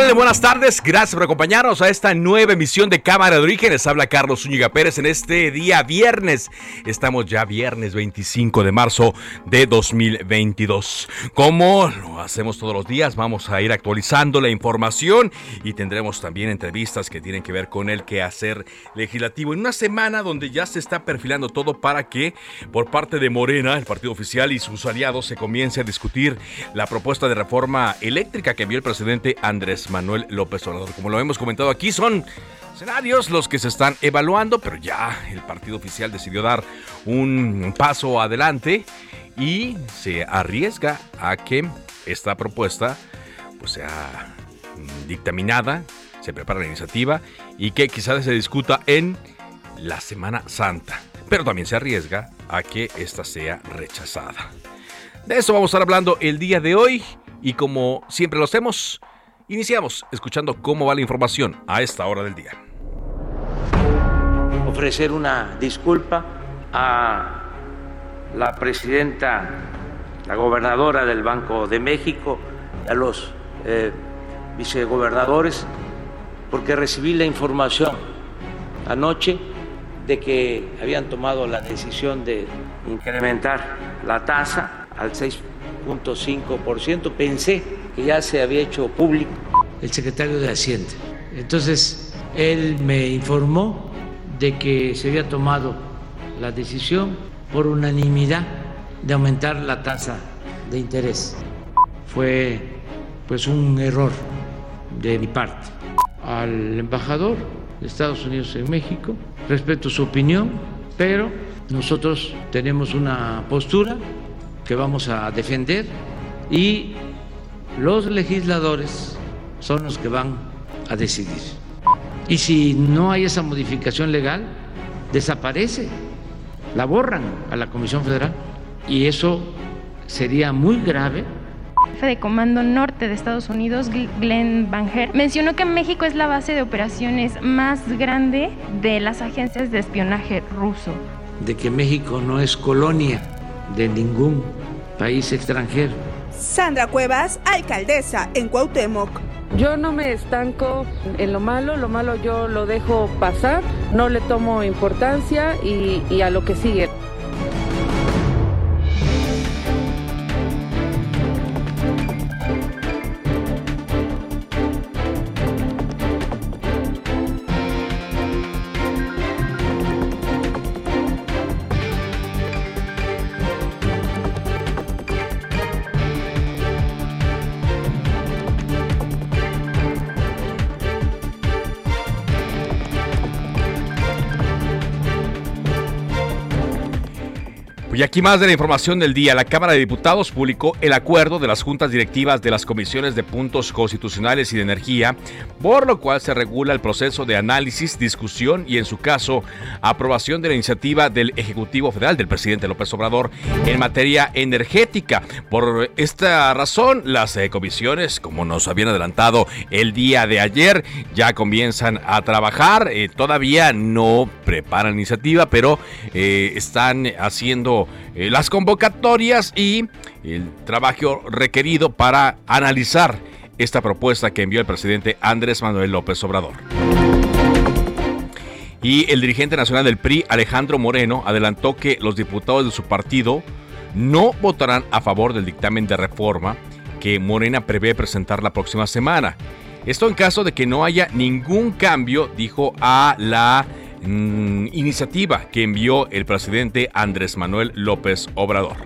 Buenas tardes. Gracias por acompañarnos a esta nueva emisión de Cámara de Orígenes. Habla Carlos Zúñiga Pérez en este día viernes. Estamos ya viernes 25 de marzo de 2022. Como lo hacemos todos los días, vamos a ir actualizando la información y tendremos también entrevistas que tienen que ver con el quehacer legislativo. En una semana donde ya se está perfilando todo para que por parte de Morena, el partido oficial y sus aliados se comience a discutir la propuesta de reforma eléctrica que envió el presidente Andrés Manuel López Obrador. Como lo hemos comentado aquí, son escenarios los que se están evaluando, pero ya el partido oficial decidió dar un paso adelante y se arriesga a que esta propuesta pues, sea dictaminada, se prepara la iniciativa y que quizás se discuta en la Semana Santa. Pero también se arriesga a que esta sea rechazada. De eso vamos a estar hablando el día de hoy y como siempre lo hacemos, Iniciamos escuchando cómo va la información a esta hora del día. Ofrecer una disculpa a la presidenta, la gobernadora del Banco de México, a los eh, vicegobernadores, porque recibí la información anoche de que habían tomado la decisión de incrementar la tasa al 6.5%. Pensé que ya se había hecho público el secretario de Hacienda. Entonces, él me informó de que se había tomado la decisión por unanimidad de aumentar la tasa de interés. Fue pues un error de mi parte. Al embajador de Estados Unidos en México, respeto su opinión, pero nosotros tenemos una postura que vamos a defender y los legisladores son los que van a decidir. Y si no hay esa modificación legal, desaparece, la borran a la Comisión Federal. Y eso sería muy grave jefe de Comando Norte de Estados Unidos, Glenn Banger, mencionó que México es la base de operaciones más grande de las agencias de espionaje ruso. De que México no es colonia de ningún país extranjero Sandra Cuevas, alcaldesa en Cuauhtémoc. Yo no me estanco en lo malo, lo malo yo lo dejo pasar, no le tomo importancia y, y a lo que sigue. Y aquí más de la información del día. La Cámara de Diputados publicó el acuerdo de las juntas directivas de las comisiones de puntos constitucionales y de energía, por lo cual se regula el proceso de análisis, discusión y, en su caso, aprobación de la iniciativa del Ejecutivo Federal del presidente López Obrador en materia energética. Por esta razón, las eh, comisiones, como nos habían adelantado el día de ayer, ya comienzan a trabajar. Eh, todavía no preparan iniciativa, pero eh, están haciendo eh, las convocatorias y el trabajo requerido para analizar esta propuesta que envió el presidente Andrés Manuel López Obrador. Y el dirigente nacional del PRI, Alejandro Moreno, adelantó que los diputados de su partido no votarán a favor del dictamen de reforma que Morena prevé presentar la próxima semana. Esto en caso de que no haya ningún cambio, dijo a la mm, iniciativa que envió el presidente Andrés Manuel López Obrador.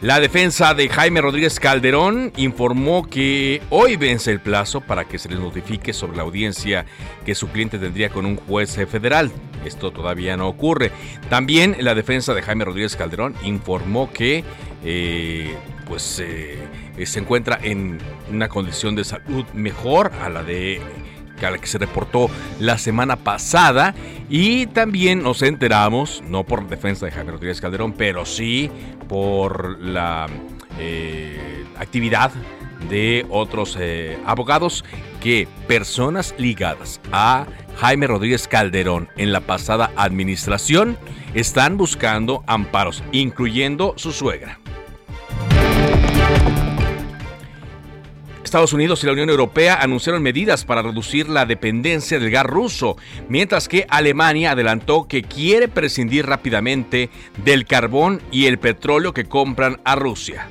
La defensa de Jaime Rodríguez Calderón informó que hoy vence el plazo para que se les notifique sobre la audiencia que su cliente tendría con un juez federal. Esto todavía no ocurre. También la defensa de Jaime Rodríguez Calderón informó que eh, pues eh, se encuentra en una condición de salud mejor a la de que se reportó la semana pasada y también nos enteramos, no por defensa de Jaime Rodríguez Calderón, pero sí por la eh, actividad de otros eh, abogados que personas ligadas a Jaime Rodríguez Calderón en la pasada administración están buscando amparos, incluyendo su suegra. Estados Unidos y la Unión Europea anunciaron medidas para reducir la dependencia del gas ruso, mientras que Alemania adelantó que quiere prescindir rápidamente del carbón y el petróleo que compran a Rusia.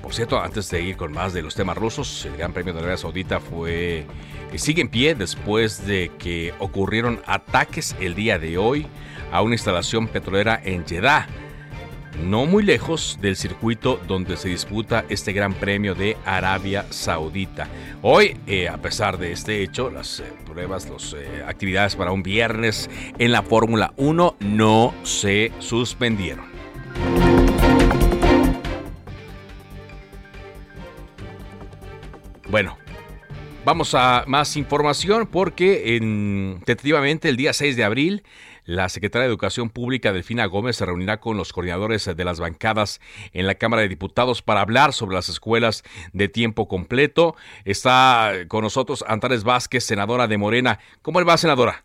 Por cierto, antes de ir con más de los temas rusos, el Gran Premio de Arabia Saudita fue sigue en pie después de que ocurrieron ataques el día de hoy a una instalación petrolera en Jeddah no muy lejos del circuito donde se disputa este Gran Premio de Arabia Saudita. Hoy, eh, a pesar de este hecho, las eh, pruebas, las eh, actividades para un viernes en la Fórmula 1 no se suspendieron. Bueno, vamos a más información porque en, tentativamente el día 6 de abril la secretaria de Educación Pública, Delfina Gómez, se reunirá con los coordinadores de las bancadas en la Cámara de Diputados para hablar sobre las escuelas de tiempo completo. Está con nosotros Antares Vázquez, senadora de Morena. ¿Cómo le va, senadora?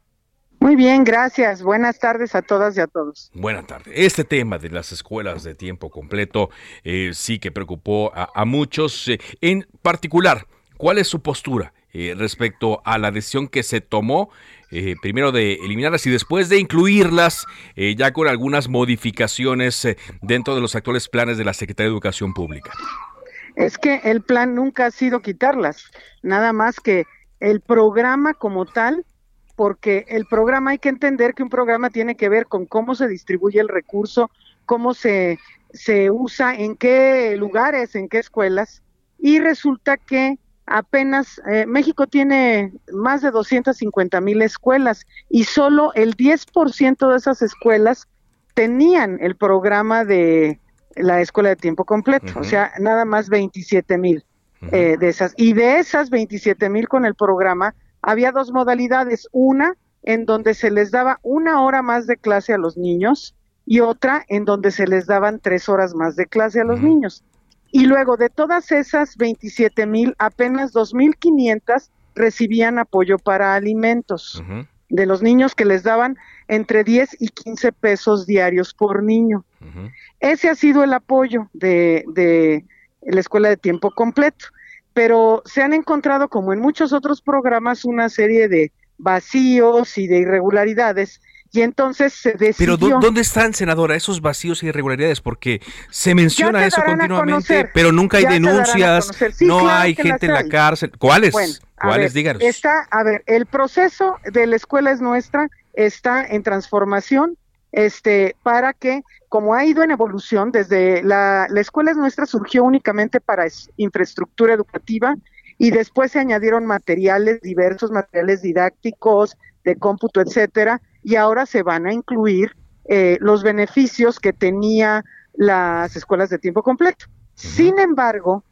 Muy bien, gracias. Buenas tardes a todas y a todos. Buenas tardes. Este tema de las escuelas de tiempo completo eh, sí que preocupó a, muchos. Eh, en particular, ¿cuál es su postura eh, respecto a la decisión que se tomó eh, primero de eliminarlas y después de incluirlas eh, ya con algunas modificaciones eh, dentro de los actuales planes de la Secretaría de Educación Pública? Es que el plan nunca ha sido quitarlas, nada más que el programa como tal, porque el programa hay que entender que un programa tiene que ver con cómo se distribuye el recurso, cómo se, se usa, en qué lugares, en qué escuelas, y resulta que apenas eh, México tiene más de 250 mil escuelas y solo el 10% de esas escuelas tenían el programa de la escuela de tiempo completo, o sea, nada más 27 mil eh, de esas. Y de esas 27 mil con el programa, había dos modalidades, una en donde se les daba una hora más de clase a los niños y otra en donde se les daban tres horas más de clase a los niños. Y luego de todas esas 27 mil, apenas 2.500 recibían apoyo para alimentos. De los niños que les daban entre 10 y 15 pesos diarios por niño. Ese ha sido el apoyo de, de la escuela de tiempo completo. Pero se han encontrado, como en muchos otros programas, una serie de vacíos y de irregularidades y entonces se decidió... Pero ¿dónde están, senadora, esos vacíos e irregularidades? Porque se menciona eso continuamente, pero nunca hay denuncias, no hay gente en la cárcel. ¿Cuáles? ¿Cuáles? Díganos. Está, a ver, el proceso de la escuela es nuestra, está en transformación, este, para que, como ha ido en evolución, desde la, la escuela es nuestra surgió únicamente para infraestructura educativa y después se añadieron materiales diversos, materiales didácticos, de cómputo, etcétera, y ahora se van a incluir eh, los beneficios que tenía las escuelas de tiempo completo. Sin embargo,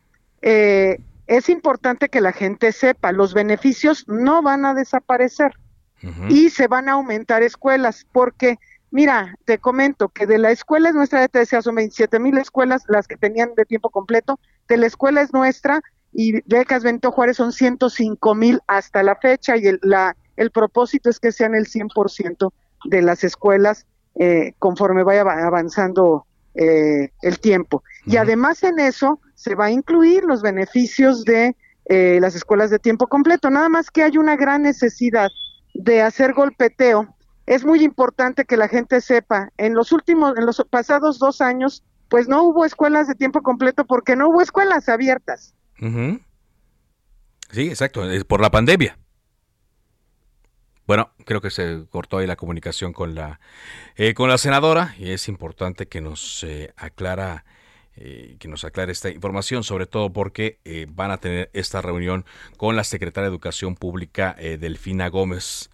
eh, es importante que la gente sepa, los beneficios no van a desaparecer y se van a aumentar escuelas, porque, mira, te comento que de la escuela es nuestra, te decía, son 27 mil escuelas las que tenían de tiempo completo, de la escuela es nuestra y becas Bento Juárez son 105 mil hasta la fecha y el, la, el propósito es que sean el 100% de las escuelas eh, conforme vaya avanzando eh, el tiempo. Y además en eso se va a incluir los beneficios de eh, las escuelas de tiempo completo, nada más que hay una gran necesidad de hacer golpeteo es muy importante que la gente sepa, en los últimos, en los pasados dos años, pues no hubo escuelas de tiempo completo porque no hubo escuelas abiertas. Sí, exacto, es por la pandemia. Bueno, creo que se cortó ahí la comunicación con la eh, con la senadora y es importante que nos eh, aclara eh, que nos aclare esta información, sobre todo porque van a tener esta reunión con la secretaria de Educación Pública Delfina Gómez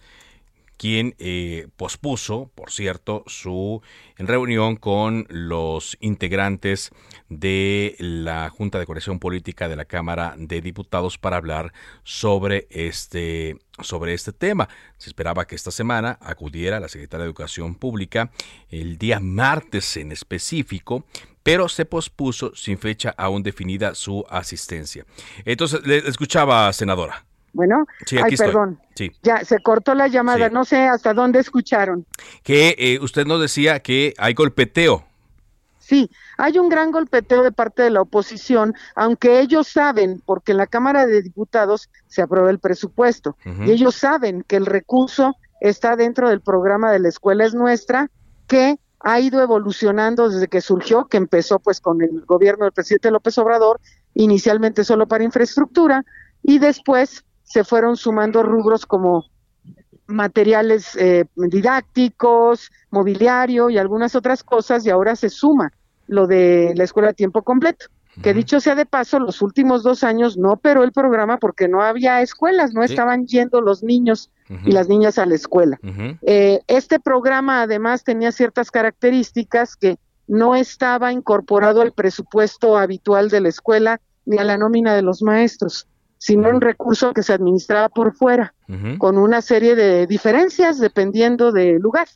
quien eh, pospuso, por cierto, su reunión con los integrantes de la Junta de Coordinación Política de la Cámara de Diputados para hablar sobre este, sobre este tema. Se esperaba que esta semana acudiera la Secretaria de Educación Pública el día martes en específico, pero se pospuso sin fecha aún definida su asistencia. Entonces, le escuchaba, senadora. Bueno, ay, perdón. Ya se cortó la llamada, no sé hasta dónde escucharon. Que eh, usted nos decía que hay golpeteo. Sí, hay un gran golpeteo de parte de la oposición, aunque ellos saben, porque en la Cámara de Diputados se aprueba el presupuesto, y ellos saben que el recurso está dentro del programa de la escuela es nuestra, que ha ido evolucionando desde que surgió, que empezó pues con el gobierno del presidente López Obrador, inicialmente solo para infraestructura, y después se fueron sumando rubros como materiales eh, didácticos, mobiliario y algunas otras cosas y ahora se suma lo de la escuela a tiempo completo. Que dicho sea de paso, los últimos dos años no operó el programa porque no había escuelas, no estaban yendo los niños y las niñas a la escuela. Eh, este programa además tenía ciertas características que no estaba incorporado al presupuesto habitual de la escuela ni a la nómina de los maestros sino un recurso que se administraba por fuera, con una serie de diferencias dependiendo del lugar.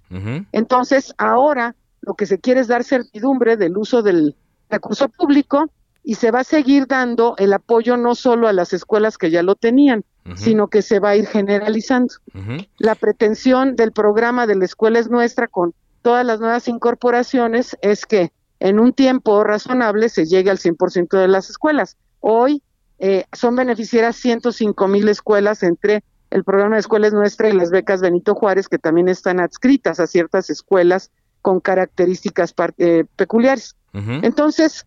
Entonces, ahora lo que se quiere es dar certidumbre del uso del recurso público y se va a seguir dando el apoyo no solo a las escuelas que ya lo tenían, sino que se va a ir generalizando. La pretensión del programa de la escuela es nuestra con todas las nuevas incorporaciones es que en un tiempo razonable se llegue al 100% de las escuelas. Hoy eh, son beneficiarias 105 mil escuelas entre el programa de escuelas nuestra y las becas Benito Juárez, que también están adscritas a ciertas escuelas con características eh, peculiares. Entonces,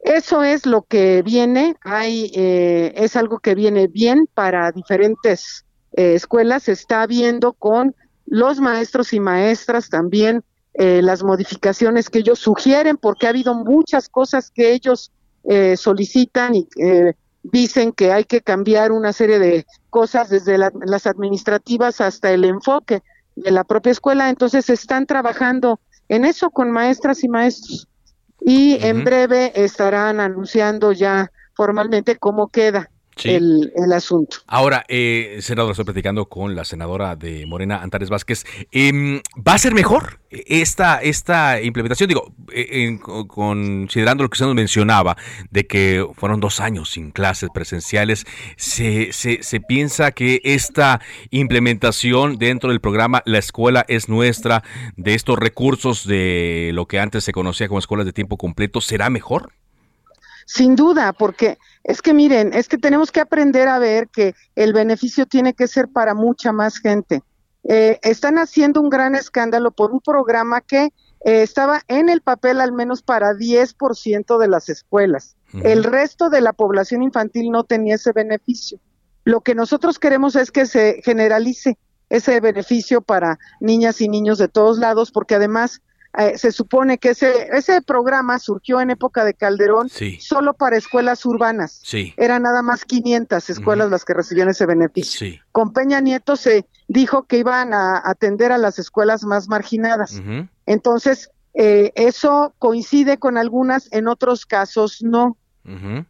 eso es lo que viene, hay, eh, es algo que viene bien para diferentes escuelas, se está viendo con los maestros y maestras también las modificaciones que ellos sugieren, porque ha habido muchas cosas que ellos eh, solicitan y eh, dicen que hay que cambiar una serie de cosas desde las administrativas hasta el enfoque de la propia escuela. Entonces están trabajando en eso con maestras y maestros. Y en breve estarán anunciando ya formalmente cómo queda el, asunto. Ahora, eh, senador, estoy platicando con la senadora de Morena, Antares Vázquez. Em, ¿Va a ser mejor esta, esta implementación? Digo, eh, considerando lo que usted nos mencionaba, de que fueron dos años sin clases presenciales, ¿se, se, se piensa que esta implementación dentro del programa La Escuela es Nuestra, de estos recursos de lo que antes se conocía como escuelas de tiempo completo, será mejor? Sin duda, porque es que miren, es que tenemos que aprender a ver que el beneficio tiene que ser para mucha más gente. Eh, están haciendo un gran escándalo por un programa que eh, estaba en el papel al menos para 10% de las escuelas. El resto de la población infantil no tenía ese beneficio. Lo que nosotros queremos es que se generalice ese beneficio para niñas y niños de todos lados, porque además eh, se supone que ese, ese programa surgió en época de Calderón solo para escuelas urbanas. Sí. Eran nada más 500 escuelas las que recibían ese beneficio. Con Peña Nieto se dijo que iban a atender a las escuelas más marginadas. Entonces, eh, eso coincide con algunas, en otros casos no.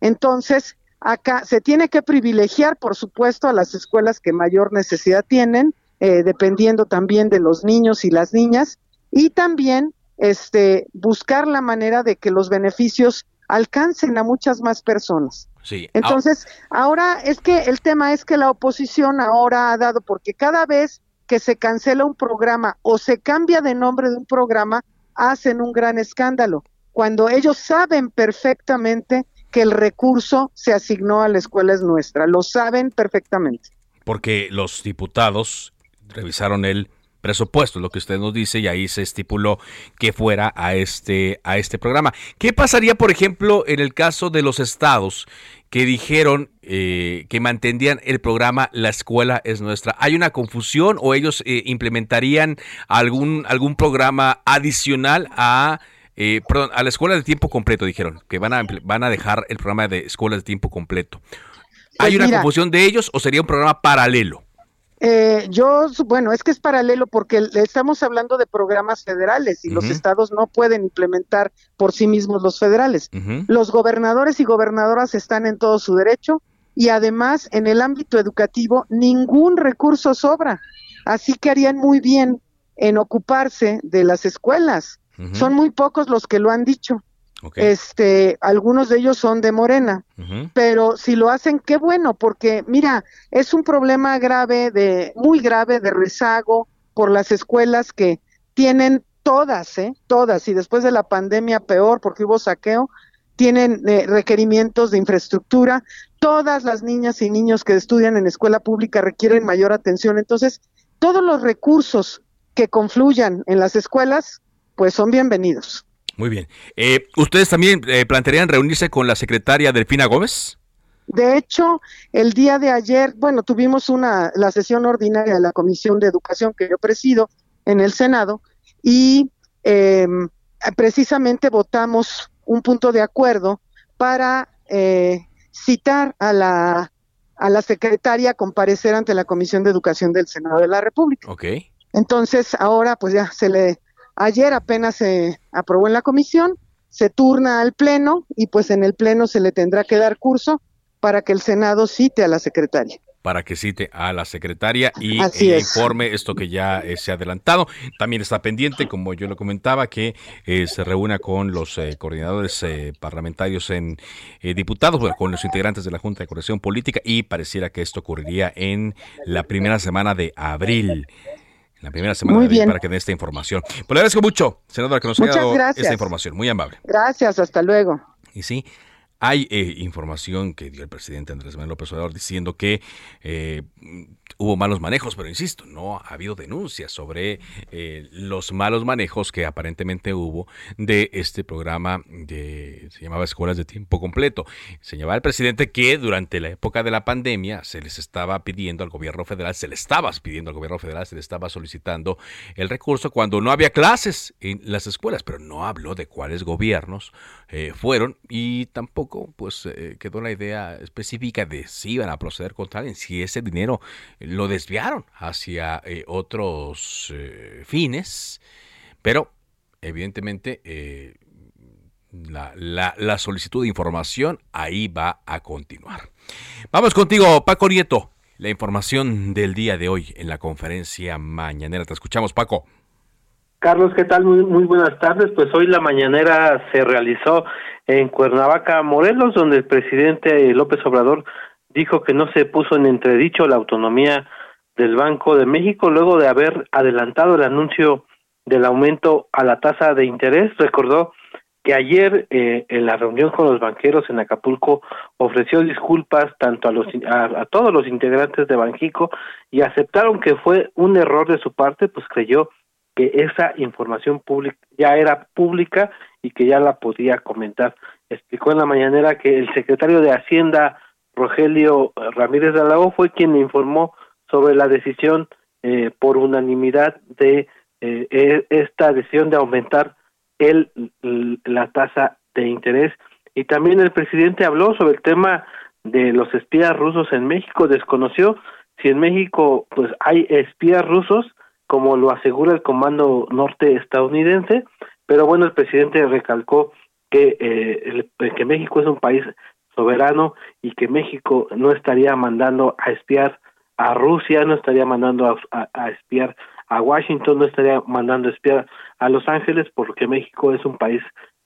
Entonces, acá se tiene que privilegiar, por supuesto, a las escuelas que mayor necesidad tienen, eh, dependiendo también de los niños y las niñas, y también este buscar la manera de que los beneficios alcancen a muchas más personas. Sí. Entonces, ahora es que el tema es que la oposición ahora ha dado, porque cada vez que se cancela un programa o se cambia de nombre de un programa, hacen un gran escándalo, cuando ellos saben perfectamente que el recurso se asignó a la escuela es nuestra, lo saben perfectamente. Porque los diputados revisaron el presupuesto, lo que usted nos dice, y ahí se estipuló que fuera a este, a este programa. ¿Qué pasaría, por ejemplo, en el caso de los estados que dijeron eh, que mantendrían el programa La escuela es nuestra? ¿Hay una confusión o ellos eh, implementarían algún, algún programa adicional a... Eh, perdón, a la escuela de tiempo completo dijeron que van a, van a dejar el programa de escuela de tiempo completo. ¿Hay pues una confusión de ellos o sería un programa paralelo? Eh, yo, bueno, es que es paralelo porque estamos hablando de programas federales y los estados no pueden implementar por sí mismos los federales. Los gobernadores y gobernadoras están en todo su derecho y además en el ámbito educativo ningún recurso sobra. Así que harían muy bien en ocuparse de las escuelas. Son muy pocos los que lo han dicho. Este, algunos de ellos son de Morena, pero si lo hacen, qué bueno, porque mira, es un problema grave de, muy grave de rezago por las escuelas que tienen todas, ¿eh? Todas, y después de la pandemia peor porque hubo saqueo, tienen eh, requerimientos de infraestructura. Todas las niñas y niños que estudian en escuela pública requieren mayor atención. Entonces, todos los recursos que confluyan en las escuelas, pues son bienvenidos. Muy bien. Eh, ¿Ustedes también eh, plantearían reunirse con la secretaria Delfina Gómez? De hecho, el día de ayer, bueno, tuvimos una la sesión ordinaria de la Comisión de Educación que yo presido en el Senado y em, precisamente votamos un punto de acuerdo para eh, citar a la a la secretaria a comparecer ante la Comisión de Educación del Senado de la República. Ok. Entonces, ahora pues ya se le Ayer apenas se aprobó en la comisión, se turna al Pleno y pues en el Pleno se le tendrá que dar curso para que el Senado cite a la secretaria. Para que cite a la secretaria y eh, informe esto que ya eh, se ha adelantado. También está pendiente, como yo lo comentaba, que eh, se reúna con los coordinadores parlamentarios en diputados, con los integrantes de la Junta de Corrección Política y pareciera que esto ocurriría en la primera semana de abril la primera semana Muy bien. para que dé esta información. Pues le agradezco mucho, senadora, que nos haya dado esta información. Muy amable. Gracias, hasta luego. Y sí, hay eh, información que dio el presidente Andrés Manuel López Obrador diciendo que eh, hubo malos manejos, pero insisto, no ha habido denuncias sobre eh, los malos manejos que aparentemente hubo de este programa de se llamaba Escuelas de Tiempo Completo. Señalaba el presidente que durante la época de la pandemia se les estaba pidiendo al gobierno federal, se le estaba pidiendo al gobierno federal, se le estaba solicitando el recurso cuando no había clases en las escuelas, pero no habló de cuáles gobiernos eh, fueron y tampoco pues eh, quedó la idea específica de si iban a proceder contra alguien, si ese dinero lo desviaron hacia eh, otros fines, pero evidentemente la, la, solicitud de información ahí va a continuar. Vamos contigo, Paco Nieto, la información del día de hoy en la conferencia mañanera. Te escuchamos, Paco. Carlos, ¿qué tal? Muy, muy buenas tardes. Pues hoy la mañanera se realizó en Cuernavaca, Morelos, donde el presidente López Obrador dijo que no se puso en entredicho la autonomía del Banco de México luego de haber adelantado el anuncio del aumento a la tasa de interés. Recordó que ayer eh, en la reunión con los banqueros en Acapulco ofreció disculpas tanto a los a, todos los integrantes de Banjico y aceptaron que fue un error de su parte, pues creyó que esa información pública ya era pública y que ya la podía comentar. Explicó en la mañanera que el secretario de Hacienda, Rogelio Ramírez de Alago, fue quien informó sobre la decisión eh, por unanimidad de eh, e, esta decisión de aumentar el, la tasa de interés. Y también el presidente habló sobre el tema de los espías rusos en México. Desconoció si en México pues hay espías rusos como lo asegura el Comando Norte estadounidense, pero bueno, el presidente recalcó que, eh, que México es un país soberano y que México no estaría mandando a espiar a Rusia, no estaría mandando a, espiar a Washington, no estaría mandando a espiar a Los Ángeles, porque México es un país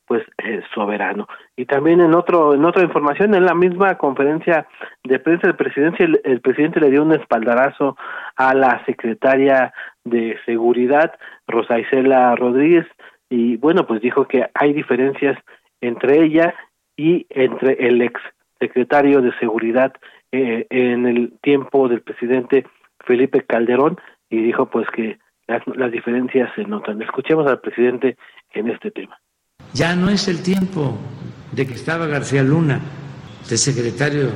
pues eh, soberano. Y también en otro en otra información en la misma conferencia de prensa del presidente el, presidente le dio un espaldarazo a la secretaria de seguridad Rosa Isela Rodríguez y bueno pues dijo que hay diferencias entre ella y entre el ex secretario de seguridad eh, en el tiempo del presidente Felipe Calderón y dijo pues que las, diferencias se notan. Escuchemos al presidente en este tema. Ya no es el tiempo de que estaba García Luna de secretario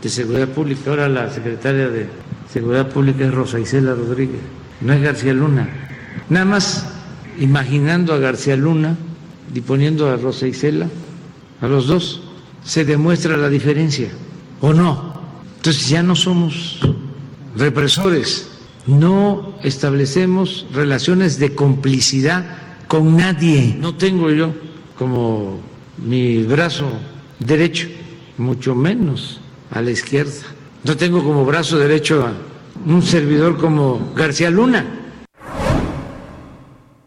de Seguridad Pública, ahora la secretaria de Seguridad Pública es Rosa Isela Rodríguez, no es García Luna. Nada más imaginando a García Luna y poniendo a Rosa Isela, a los dos, se demuestra la diferencia, ¿o no? Entonces ya no somos represores, no establecemos relaciones de complicidad con nadie. No tengo yo como mi brazo derecho, mucho menos a la izquierda. No tengo como brazo derecho a un servidor como García Luna.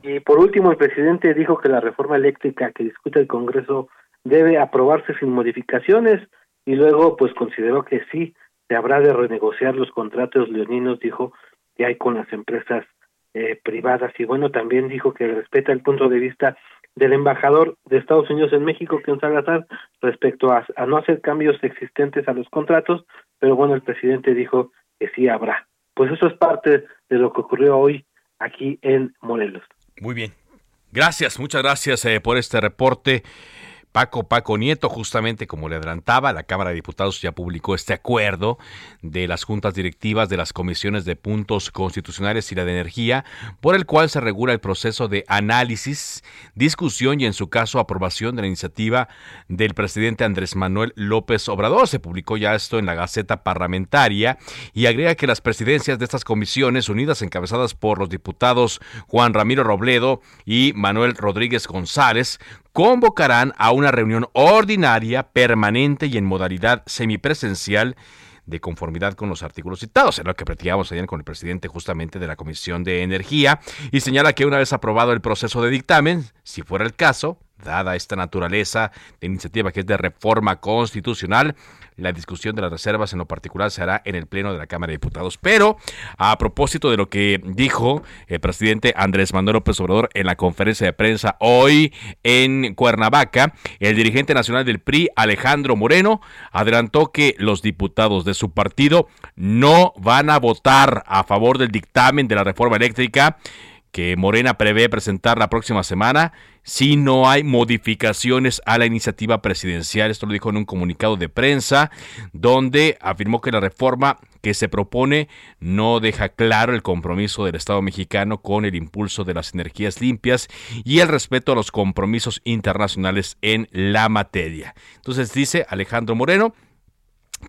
Y por último, el presidente dijo que la reforma eléctrica que discute el Congreso debe aprobarse sin modificaciones y luego pues consideró que sí se habrá de renegociar los contratos leoninos, dijo, que hay con las empresas eh, privadas y bueno, también dijo que respeta el punto de vista del embajador de Estados Unidos en México, Ken Salazar, respecto a, a no hacer cambios existentes a los contratos, pero bueno, el presidente dijo que sí habrá. Pues eso es parte de lo que ocurrió hoy aquí en Morelos. Muy bien. Gracias, muchas gracias eh, por este reporte. Paco Paco Nieto, justamente como le adelantaba, la Cámara de Diputados ya publicó este acuerdo de las juntas directivas de las comisiones de puntos constitucionales y la de energía, por el cual se regula el proceso de análisis, discusión y en su caso aprobación de la iniciativa del presidente Andrés Manuel López Obrador. Se publicó ya esto en la Gaceta Parlamentaria y agrega que las presidencias de estas comisiones unidas encabezadas por los diputados Juan Ramiro Robledo y Manuel Rodríguez González convocarán a una reunión ordinaria, permanente y en modalidad semipresencial de conformidad con los artículos citados, en lo que platicábamos ayer con el presidente justamente de la Comisión de Energía, y señala que una vez aprobado el proceso de dictamen, si fuera el caso, dada esta naturaleza de iniciativa que es de reforma constitucional, la discusión de las reservas en lo particular se hará en el Pleno de la Cámara de Diputados. Pero a propósito de lo que dijo el presidente Andrés Manuel López Obrador en la conferencia de prensa hoy en Cuernavaca, el dirigente nacional del PRI, Alejandro Moreno, adelantó que los diputados de su partido no van a votar a favor del dictamen de la reforma eléctrica que Morena prevé presentar la próxima semana si no hay modificaciones a la iniciativa presidencial. Esto lo dijo en un comunicado de prensa donde afirmó que la reforma que se propone no deja claro el compromiso del Estado mexicano con el impulso de las energías limpias y el respeto a los compromisos internacionales en la materia. Entonces dice Alejandro Moreno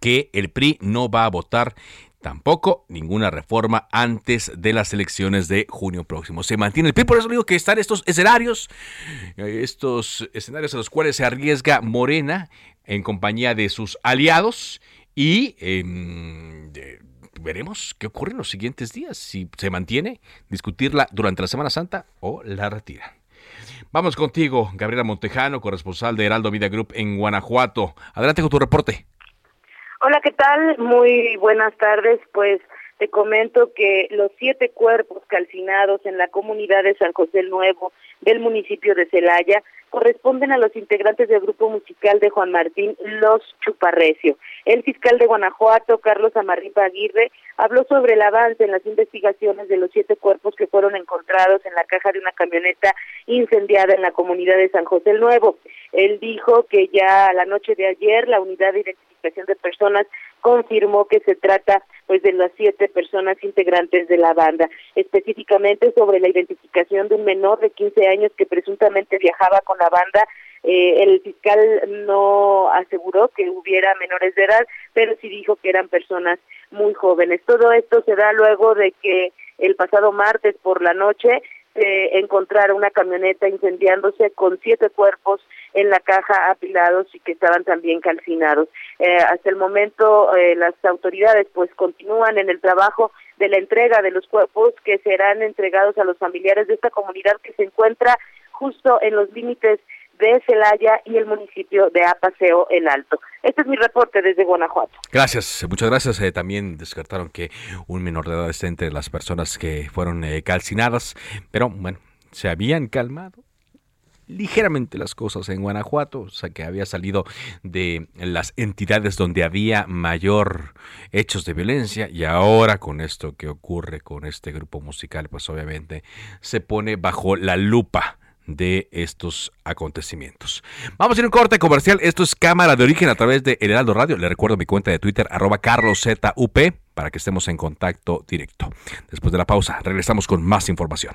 que el PRI no va a votar tampoco ninguna reforma antes de las elecciones de junio próximo. Se mantiene el PRI, por eso digo que están estos escenarios, estos escenarios en los cuales se arriesga Morena en compañía de sus aliados y em, veremos qué ocurre en los siguientes días, si se mantiene, discutirla durante la Semana Santa o la retira. Vamos contigo, Gabriela Montejano, corresponsal de Heraldo Vida Group en Guanajuato. Adelante con tu reporte. Hola, ¿qué tal? Muy buenas tardes. Pues te comento que los siete cuerpos calcinados en la comunidad de San José el Nuevo del municipio de Celaya corresponden a los integrantes del grupo musical de Juan Martín Los Chuparrecio. El fiscal de Guanajuato, Carlos Amarripa Aguirre, habló sobre el avance en las investigaciones de los siete cuerpos que fueron encontrados en la caja de una camioneta incendiada en la comunidad de San José el Nuevo. Él dijo que ya la noche de ayer la unidad de de personas confirmó que se trata pues de las siete personas integrantes de la banda, específicamente sobre la identificación de un menor de 15 años que presuntamente viajaba con la banda. Eh, el fiscal no aseguró que hubiera menores de edad, pero sí dijo que eran personas muy jóvenes. Todo esto se da luego de que el pasado martes por la noche se encontrara una camioneta incendiándose con siete cuerpos en la caja apilados y que estaban también calcinados. Eh, hasta el momento eh, las autoridades pues continúan en el trabajo de la entrega de los cuerpos que serán entregados a los familiares de esta comunidad que se encuentra justo en los límites de Celaya y el municipio de Apaseo el Alto. Este es mi reporte desde Guanajuato. Gracias, muchas gracias. Eh, también descartaron que un menor de edad esté entre las personas que fueron calcinadas, pero bueno, se habían calmado ligeramente las cosas en Guanajuato, o sea que había salido de las entidades donde había mayor hechos de violencia y ahora con esto que ocurre con este grupo musical, pues obviamente se pone bajo la lupa de estos acontecimientos. Vamos a ir a un corte comercial. Esto es Cámara de Origen a través de El Heraldo Radio. Le recuerdo mi cuenta de Twitter, arroba carloszup, para que estemos en contacto directo. Después de la pausa, regresamos con más información.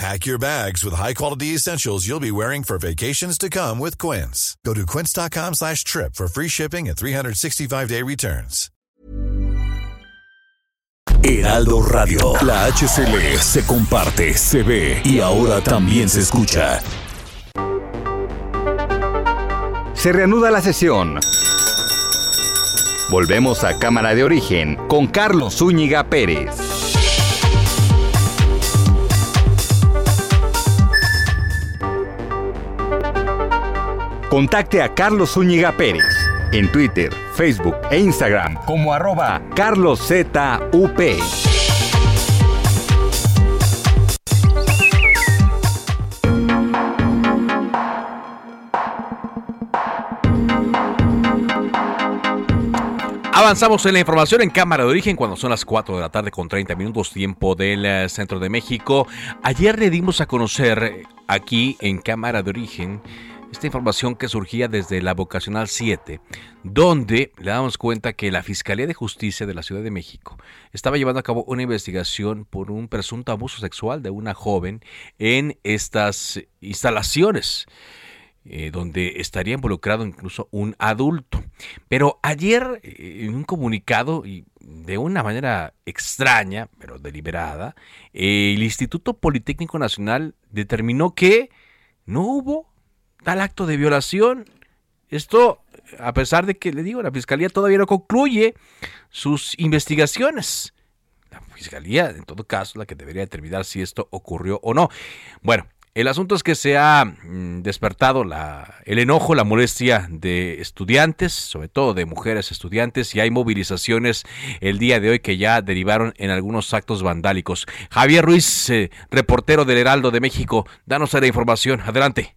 Pack your bags with high-quality essentials you'll be wearing for vacations to come with Quince. Go to quince.com slash trip for free shipping and 365-day returns. Heraldo Radio, la HCL se comparte, se ve y ahora también se escucha. Se reanuda la sesión. Volvemos a Cámara de Origen con Carlos Zúñiga Pérez. Contacte a Carlos Zúñiga Pérez en Twitter, Facebook e Instagram como arroba carloszup. Avanzamos en la información en Cámara de Origen cuando son las 4 de la tarde con 30 minutos tiempo del eh, centro de México. Ayer le dimos a conocer aquí en Cámara de Origen esta información que surgía desde la vocacional 7, donde le damos cuenta que la Fiscalía de Justicia de la Ciudad de México estaba llevando a cabo una investigación por un presunto abuso sexual de una joven en estas instalaciones. Eh, donde estaría involucrado incluso un adulto. Pero ayer, eh, en un comunicado, y de una manera extraña, pero deliberada, el Instituto Politécnico Nacional determinó que no hubo tal acto de violación. Esto, a pesar de que le digo, la fiscalía todavía no concluye sus investigaciones. La fiscalía, en todo caso, la que debería determinar si esto ocurrió o no. Bueno, el asunto es que se ha mm, despertado la, el enojo, la molestia de estudiantes, sobre todo de mujeres estudiantes, y hay movilizaciones el día de hoy que ya derivaron en algunos actos vandálicos. Javier Ruiz, eh, reportero del Heraldo de México, danos la información. Adelante.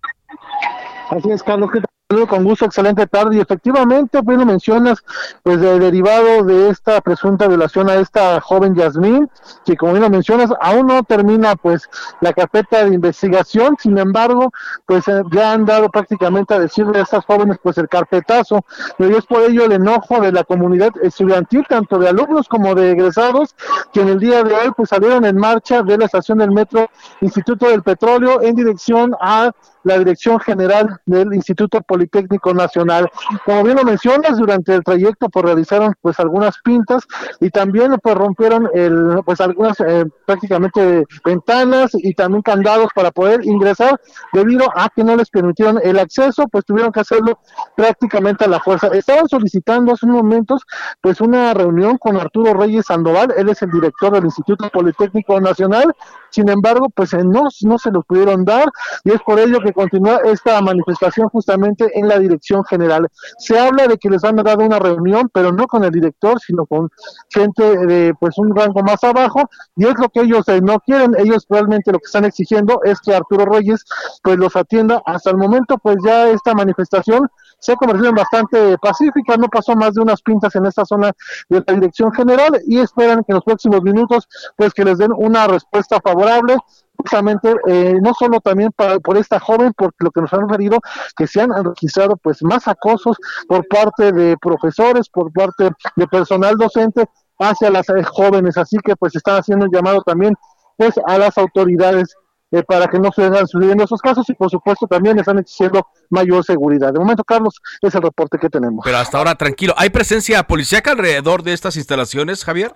Así es, Carlos, ¿qué con gusto, excelente tarde. Y efectivamente, pues lo mencionas, pues de, derivado de esta presunta violación a esta joven Yasmín, que como bien lo mencionas, aún no termina pues la carpeta de investigación, sin embargo, pues eh, ya han dado prácticamente a decirle a estas jóvenes pues el carpetazo, y es por ello el enojo de la comunidad estudiantil, tanto de alumnos como de egresados, que en el día de hoy pues salieron en marcha de la estación del metro Instituto del Petróleo en dirección a la Dirección General del Instituto Politécnico Nacional. Como bien lo mencionas, durante el trayecto pues realizaron pues algunas pintas y también pues rompieron el, pues algunas eh, prácticamente ventanas y también candados para poder ingresar debido a que no les permitieron el acceso, pues tuvieron que hacerlo prácticamente a la fuerza. Estaban solicitando hace unos momentos pues una reunión con Arturo Reyes Sandoval, él es el director del Instituto Politécnico Nacional, sin embargo pues eh, no, no se lo pudieron dar y es por ello que continúa esta manifestación justamente en la dirección general. Se habla de que les han dado una reunión, pero no con el director, sino con gente de pues un rango más abajo, y es lo que ellos eh, no quieren. Ellos realmente lo que están exigiendo es que Arturo Reyes pues los atienda. Hasta el momento, pues ya esta manifestación se ha convertido en bastante pacífica, no pasó más de unas pintas en esta zona de la dirección general y esperan que en los próximos minutos pues que les den una respuesta favorable justamente eh, no solo también para, por esta joven, porque lo que nos han referido, que se han registrado pues más acosos por parte de profesores, por parte de personal docente hacia las eh, jóvenes, así que pues están haciendo un llamado también pues a las autoridades eh, para que no se sigan sucediendo esos casos y por supuesto también están exigiendo mayor seguridad. De momento, Carlos, es el reporte que tenemos. Pero hasta ahora tranquilo. ¿Hay presencia policíaca alrededor de estas instalaciones, Javier?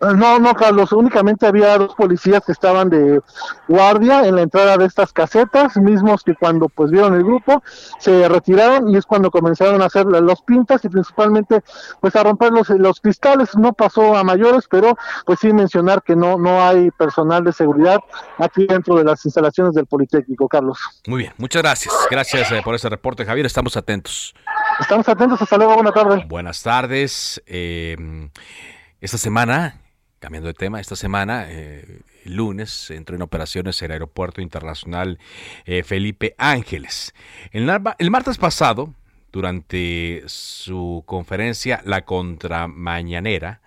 Eh, no, no, Carlos, únicamente había dos policías que estaban de guardia en la entrada de estas casetas, mismos que cuando pues vieron el grupo se retiraron y es cuando comenzaron a hacer los pintas y principalmente pues a romper los, los cristales, no pasó a mayores, pero pues sí mencionar que no, no hay personal de seguridad aquí dentro de las instalaciones del Politécnico, Carlos. Muy bien, muchas gracias, gracias eh, por ese reporte, Javier, estamos atentos. Estamos atentos, hasta luego, buenas tardes. Buenas tardes, eh, esta semana Cambiando de tema, esta semana, eh, el lunes, entró en operaciones el Aeropuerto Internacional eh, Felipe Ángeles. El, el, martes pasado, durante su conferencia La Contramañanera,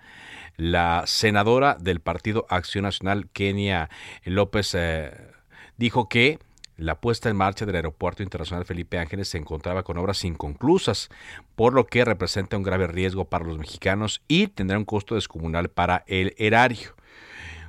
la senadora del Partido Acción Nacional, Kenia López, eh, dijo que la puesta en marcha del Aeropuerto Internacional Felipe Ángeles se encontraba con obras inconclusas, por lo que representa un grave riesgo para los mexicanos y tendrá un costo descomunal para el erario.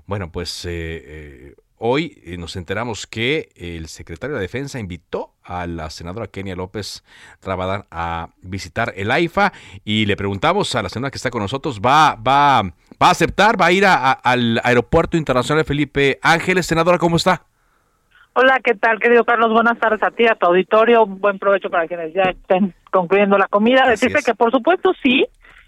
Bueno, pues eh, eh, hoy eh, nos enteramos que el secretario de Defensa invitó a la senadora Kenia López Rabadán a visitar el AIFA y le preguntamos a la senadora que está con nosotros, ¿va, va, va a aceptar, va a ir al Aeropuerto Internacional Felipe Ángeles? Senadora, ¿cómo está? Hola, ¿qué tal, querido Carlos? Buenas tardes a ti, a tu auditorio. Buen provecho para quienes ya estén concluyendo la comida. Decirte que, por supuesto, sí,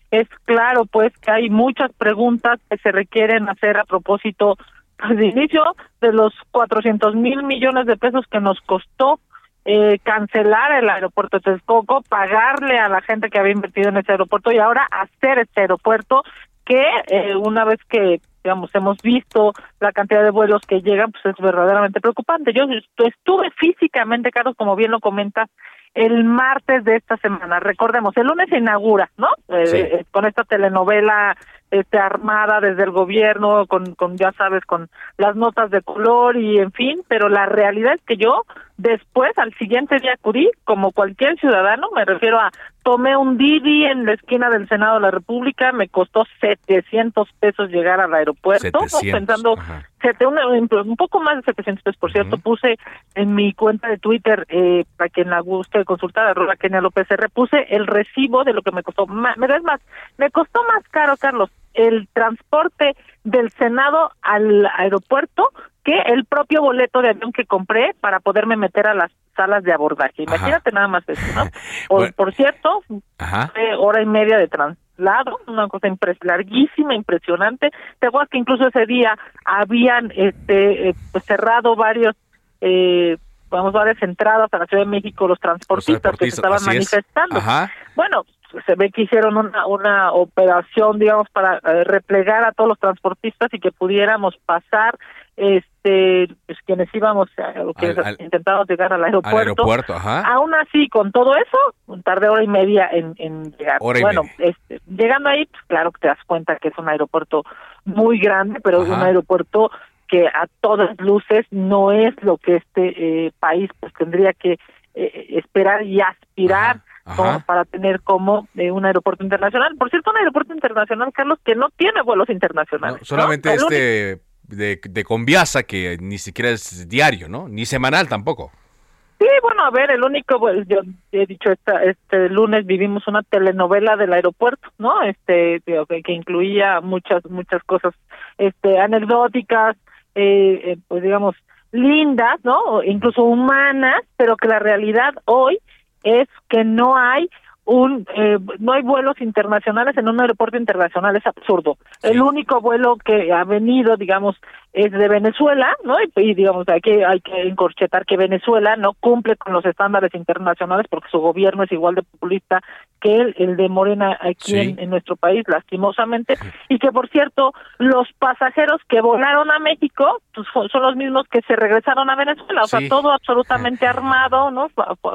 es claro, pues, que hay muchas preguntas que se requieren hacer a propósito pues, de inicio de los 400 mil millones de pesos que nos costó eh, cancelar el aeropuerto de Texcoco, pagarle a la gente que había invertido en ese aeropuerto y ahora hacer este aeropuerto que eh, una vez que digamos, hemos visto la cantidad de vuelos que llegan, pues es verdaderamente preocupante. Yo estuve físicamente, Carlos, como bien lo comentas, el martes de esta semana. Recordemos, el lunes se inaugura, ¿no? Eh, eh, con esta telenovela este, armada desde el gobierno, con, con, ya sabes, con las notas de color y en fin, pero la realidad es que yo después, al siguiente día acudí, como cualquier ciudadano, me refiero a, tomé un Didi en la esquina del Senado de la República, me costó 700 pesos llegar al aeropuerto, pensando, un, poco más de 700 pesos, por cierto, puse en mi cuenta de Twitter, eh, para quien la guste consultar, arroba Kenia López R, puse el recibo de lo que me costó, me das más, me costó más caro, Carlos, el transporte del Senado al aeropuerto que el propio boleto de avión que compré para poderme meter a las salas de abordaje. Imagínate nada más eso, ¿no? Por, cierto, fue hora y media de traslado, una cosa larguísima, impresionante. Te acuerdas que incluso ese día habían este eh, pues cerrado varios eh, vamos varias entradas a la Ciudad de México los transportistas, que se estaban manifestando. Bueno, se ve que hicieron una, una operación, digamos, para eh, replegar a todos los transportistas y que pudiéramos pasar, este, pues quienes íbamos, o que intentamos llegar al aeropuerto. Aún así, con todo eso, tardé hora y media en, en llegar. bueno, este, llegando ahí, pues claro que te das cuenta que es un aeropuerto muy grande, pero es un aeropuerto que a todas luces no es lo que este eh, país pues tendría que eh, esperar y aspirar para tener como eh, un aeropuerto internacional. Por cierto, un aeropuerto internacional, Carlos, que no tiene vuelos internacionales. solamente este de, de Conviasa, que ni siquiera es diario, ¿no? Ni semanal tampoco. Sí, bueno, a ver, el único, pues, yo he dicho, esta, este lunes vivimos una telenovela del aeropuerto, ¿no? Este, que, que incluía muchas, muchas cosas, este, anecdóticas, eh, eh, pues digamos, lindas, ¿no? Incluso humanas, pero que la realidad hoy es que no hay un eh, no hay vuelos internacionales en un aeropuerto internacional es absurdo. El único vuelo que ha venido digamos es de Venezuela, ¿no? Y, digamos, hay que, hay que encorchetar que Venezuela no cumple con los estándares internacionales porque su gobierno es igual de populista que el, el de Morena aquí en, nuestro país, lastimosamente, y que, por cierto, los pasajeros que volaron a México pues, son los mismos que se regresaron a Venezuela, o sea, todo absolutamente armado, ¿no?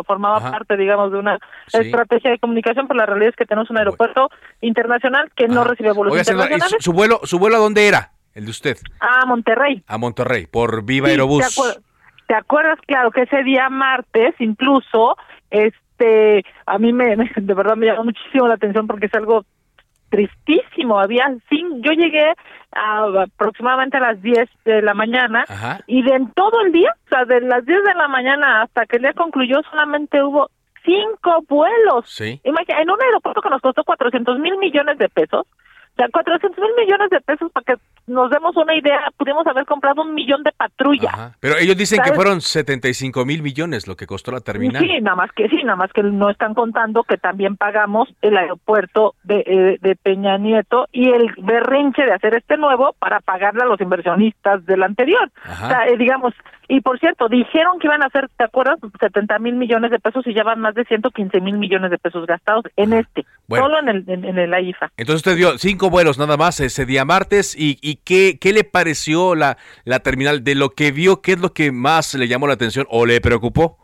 Formaba parte, digamos, de una estrategia de comunicación, pero la realidad es que tenemos un aeropuerto internacional que no recibe vuelos internacionales. ¿su, vuelo, ¿Su vuelo a dónde era? El de usted. A Monterrey. A Monterrey, por Viva Aerobús. ¿te, acuerdas? Claro, que ese día martes, incluso, este, a mí me, de verdad me llamó muchísimo la atención porque es algo tristísimo. Había, sin, yo llegué a, aproximadamente a las 10 de la mañana y de en todo el día, o sea, de las 10 de la mañana hasta que el día concluyó, solamente hubo cinco vuelos. Sí. Imagina, en un aeropuerto que nos costó 400 mil millones de pesos, o sea, 400 mil millones de pesos para que nos demos una idea, pudimos haber comprado un millón de patrullas. Pero ellos dicen que fueron 75 mil millones lo que costó la terminal. Sí, nada más que sí, nada más que no están contando que también pagamos el aeropuerto de, eh, de Peña Nieto y el berrinche de hacer este nuevo para pagarle a los inversionistas del anterior. O sea, eh, digamos, y por cierto, dijeron que iban a hacer, ¿te acuerdas? 70 mil millones de pesos y ya van más de 115 mil millones de pesos gastados en este, solo en el, en, el AIFA. Entonces usted dio cinco vuelos nada más ese día martes y, y ¿qué, le pareció la, la terminal? De lo que vio, ¿qué es lo que más le llamó la atención o le preocupó?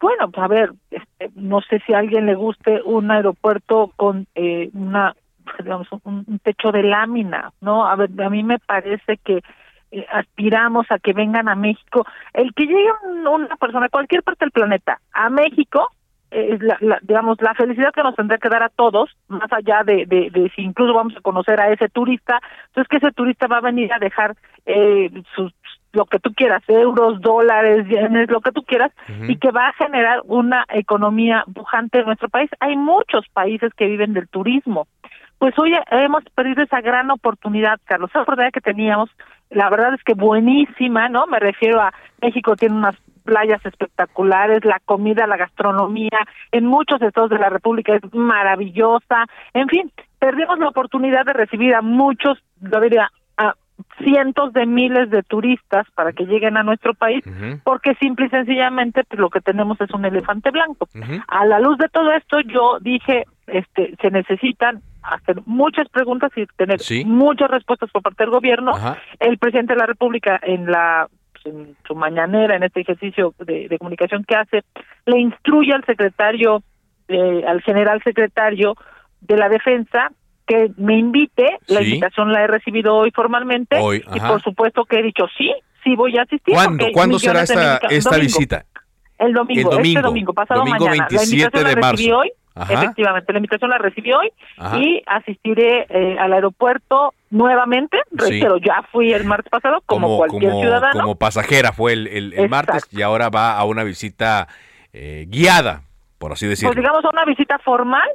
Bueno, a ver, este, no sé si a alguien le guste un aeropuerto con eh, una, digamos, un, techo de lámina, ¿no? A ver, a mí me parece que eh, aspiramos a que vengan a México. El que llegue una persona, cualquier parte del planeta, a México, es la, digamos, la felicidad que nos tendría que dar a todos, más allá de, de, si incluso vamos a conocer a ese turista, entonces que ese turista va a venir a dejar eh, sus lo que tú quieras, euros, dólares, yenes, lo que tú quieras, y que va a generar una economía pujante en nuestro país. Hay muchos países que viven del turismo. Pues hoy hemos perdido esa gran oportunidad, Carlos. Esa oportunidad que teníamos, la verdad es que buenísima, ¿no? Me refiero a México tiene unas playas espectaculares, la comida, la gastronomía en muchos estados de la República es maravillosa, en fin, perdimos la oportunidad de recibir a muchos, yo diría, a cientos de miles de turistas para que lleguen a nuestro país, porque simple y sencillamente pues, lo que tenemos es un elefante blanco. A la luz de todo esto, yo dije, este, se necesitan hacer muchas preguntas y tener muchas respuestas por parte del gobierno. El presidente de la República en la en su mañanera, en este ejercicio de, comunicación que hace, le instruye al secretario, eh, al general secretario de la defensa que me invite, la invitación la he recibido hoy formalmente y por supuesto que he dicho sí, sí voy a asistir. ¿Cuándo, ¿Cuándo será esta, esta visita? El domingo, este domingo, pasado mañana. la invitación la recibí Efectivamente, la invitación la recibí hoy y asistiré eh, al aeropuerto nuevamente. Reitero, ya fui el martes pasado como, cualquier ciudadano. Como pasajera fue el, el, martes y ahora va a una visita eh, guiada, por así decirlo. Pues digamos a una visita formal,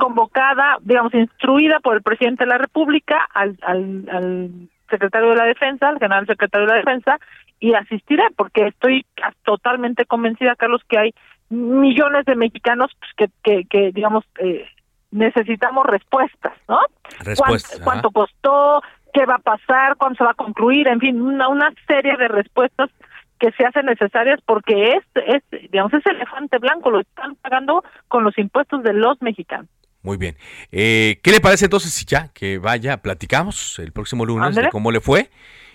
convocada, digamos, instruida por el presidente de la República al, al, al secretario de la Defensa, al general secretario de la Defensa, y asistiré porque estoy totalmente convencida, Carlos, que hay millones de mexicanos pues, que, que, digamos, eh, necesitamos respuestas, ¿no? Respuestas. ¿Cuánto, costó? ¿Qué va a pasar? ¿Cuándo se va a concluir? En fin, una, una serie de respuestas que se hacen necesarias porque es, es, digamos, ese elefante blanco lo están pagando con los impuestos de los mexicanos. Muy bien. Eh, ¿Qué le parece entonces si ya que vaya, platicamos el próximo lunes de cómo le fue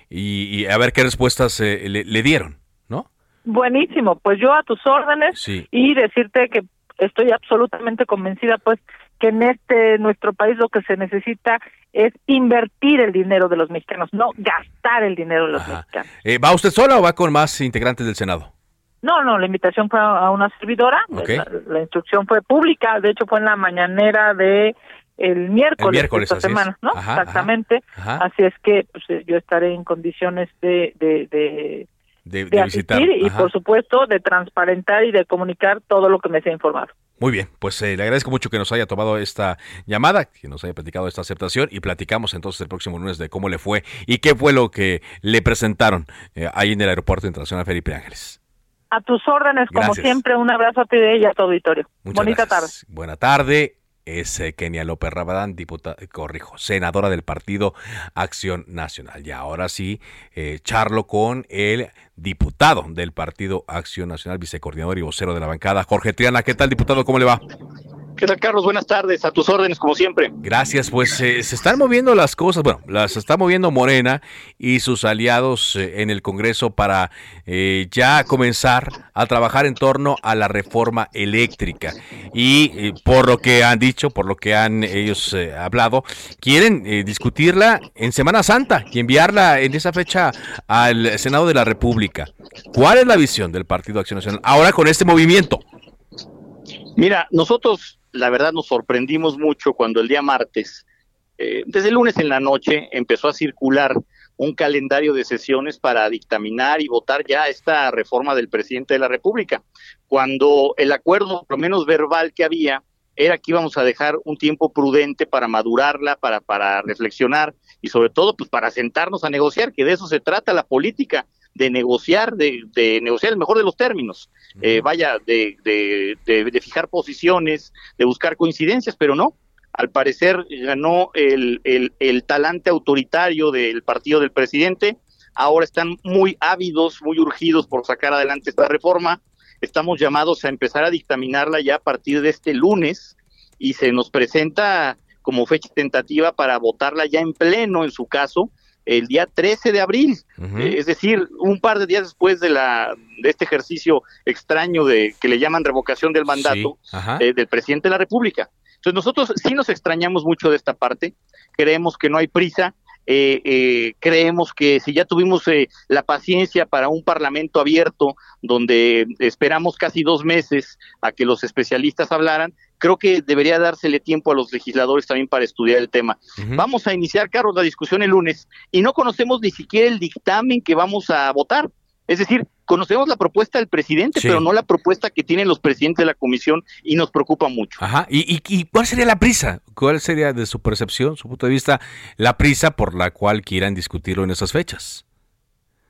y, a ver qué respuestas eh, le dieron? Buenísimo, pues yo a tus órdenes y decirte que estoy absolutamente convencida pues que en este nuestro país lo que se necesita es invertir el dinero de los mexicanos, no gastar el dinero de los mexicanos. Eh, ¿Va usted sola o va con más integrantes del Senado? No, no, la invitación fue a una servidora, la, instrucción fue pública, de hecho fue en la mañanera de el miércoles, de esta semana, ¿no? Exactamente. Así es que pues, yo estaré en condiciones de, de de, visitar. y por supuesto de transparentar y de comunicar todo lo que me sea informado. Muy bien, pues eh, le agradezco mucho que nos haya tomado esta llamada, que nos haya platicado esta aceptación y platicamos entonces el próximo lunes de cómo le fue y qué fue lo que le presentaron eh, ahí en el Aeropuerto Internacional Felipe Ángeles. A tus órdenes, como siempre, un abrazo a ti y a tu auditorio. Muchas Bonita tarde. Buena tarde. Es eh, Kenia López Rabadán, diputada, corrijo, senadora del Partido Acción Nacional. Y ahora sí, eh, charlo con el diputado del Partido Acción Nacional, vicecoordinador y vocero de la bancada, Jorge Triana. ¿Qué tal, diputado? ¿Cómo le va? ¿Qué tal, Carlos? Buenas tardes, a tus órdenes, como siempre. Gracias, pues eh, se están moviendo las cosas, bueno, las está moviendo Morena y sus aliados eh, en el Congreso para eh, ya comenzar a trabajar en torno a la reforma eléctrica. Y por lo que han dicho, por lo que han ellos hablado, quieren discutirla en Semana Santa y enviarla en esa fecha al Senado de la República. ¿Cuál es la visión del Partido Acción Nacional ahora con este movimiento? Mira, nosotros la verdad nos sorprendimos mucho cuando el día martes, eh, desde el lunes en la noche, empezó a circular un calendario de sesiones para dictaminar y votar ya esta reforma del presidente de la República, cuando el acuerdo, por lo menos verbal que había, era que íbamos a dejar un tiempo prudente para madurarla, para, para reflexionar y sobre todo pues para sentarnos a negociar, que de eso se trata la política, de negociar, de, de negociar el mejor de los términos, eh, vaya, de, de, de, fijar posiciones, de buscar coincidencias, pero no. Al parecer ganó el, el, el talante autoritario del partido del presidente. Ahora están muy ávidos, muy urgidos por sacar adelante esta reforma. Estamos llamados a empezar a dictaminarla ya a partir de este lunes y se nos presenta como fecha tentativa para votarla ya en pleno, en su caso, el día 13 de abril, eh, es decir, un par de días después de la de este ejercicio extraño de que le llaman revocación del mandato eh, del presidente de la República. Entonces nosotros sí nos extrañamos mucho de esta parte, creemos que no hay prisa, eh, creemos que si ya tuvimos la paciencia para un parlamento abierto, donde esperamos casi dos meses a que los especialistas hablaran, creo que debería dársele tiempo a los legisladores también para estudiar el tema. Vamos a iniciar, Carlos, la discusión el lunes y no conocemos ni siquiera el dictamen que vamos a votar. Es decir, conocemos la propuesta del presidente, pero no la propuesta que tienen los presidentes de la comisión y nos preocupa mucho. Ajá. ¿Y, y, cuál sería la prisa? ¿Cuál sería, de su percepción, su punto de vista, la prisa por la cual quieran discutirlo en esas fechas?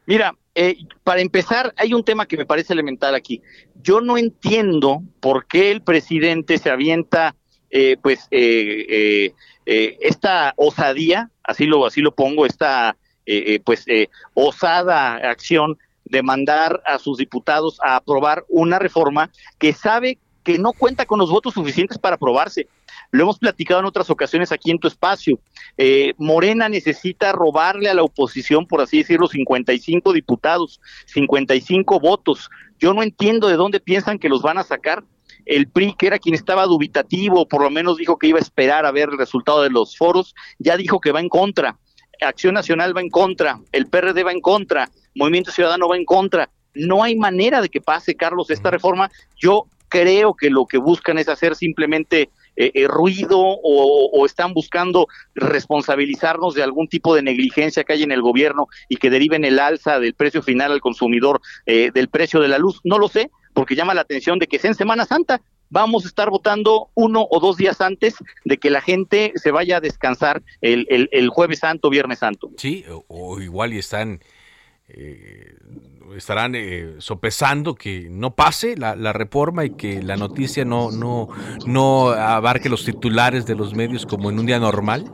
Mira, eh, para empezar, hay un tema que me parece elemental aquí. Yo no entiendo por qué el presidente se avienta, eh, pues, eh, esta osadía, así lo, así lo pongo, esta, pues, osada acción de mandar a sus diputados a aprobar una reforma que sabe que no cuenta con los votos suficientes para aprobarse. Lo hemos platicado en otras ocasiones aquí en tu espacio. Eh, Morena necesita robarle a la oposición, por así decirlo, 55 diputados, 55 votos. Yo no entiendo de dónde piensan que los van a sacar. El PRI, que era quien estaba dubitativo, por lo menos dijo que iba a esperar a ver el resultado de los foros, ya dijo que va en contra. Acción Nacional va en contra, el PRD va en contra, Movimiento Ciudadano va en contra. No hay manera de que pase, Carlos, esta reforma. Yo creo que lo que buscan es hacer simplemente eh, eh, ruido o, están buscando responsabilizarnos de algún tipo de negligencia que hay en el gobierno y que deriven el alza del precio final al consumidor eh, del precio de la luz. No lo sé, porque llama la atención de que es en Semana Santa. Vamos a estar votando uno o dos días antes de que la gente se vaya a descansar el, jueves santo, viernes santo. Sí, o, igual y están estarán eh, sopesando que no pase la, la, reforma y que la noticia no, no, no abarque los titulares de los medios como en un día normal?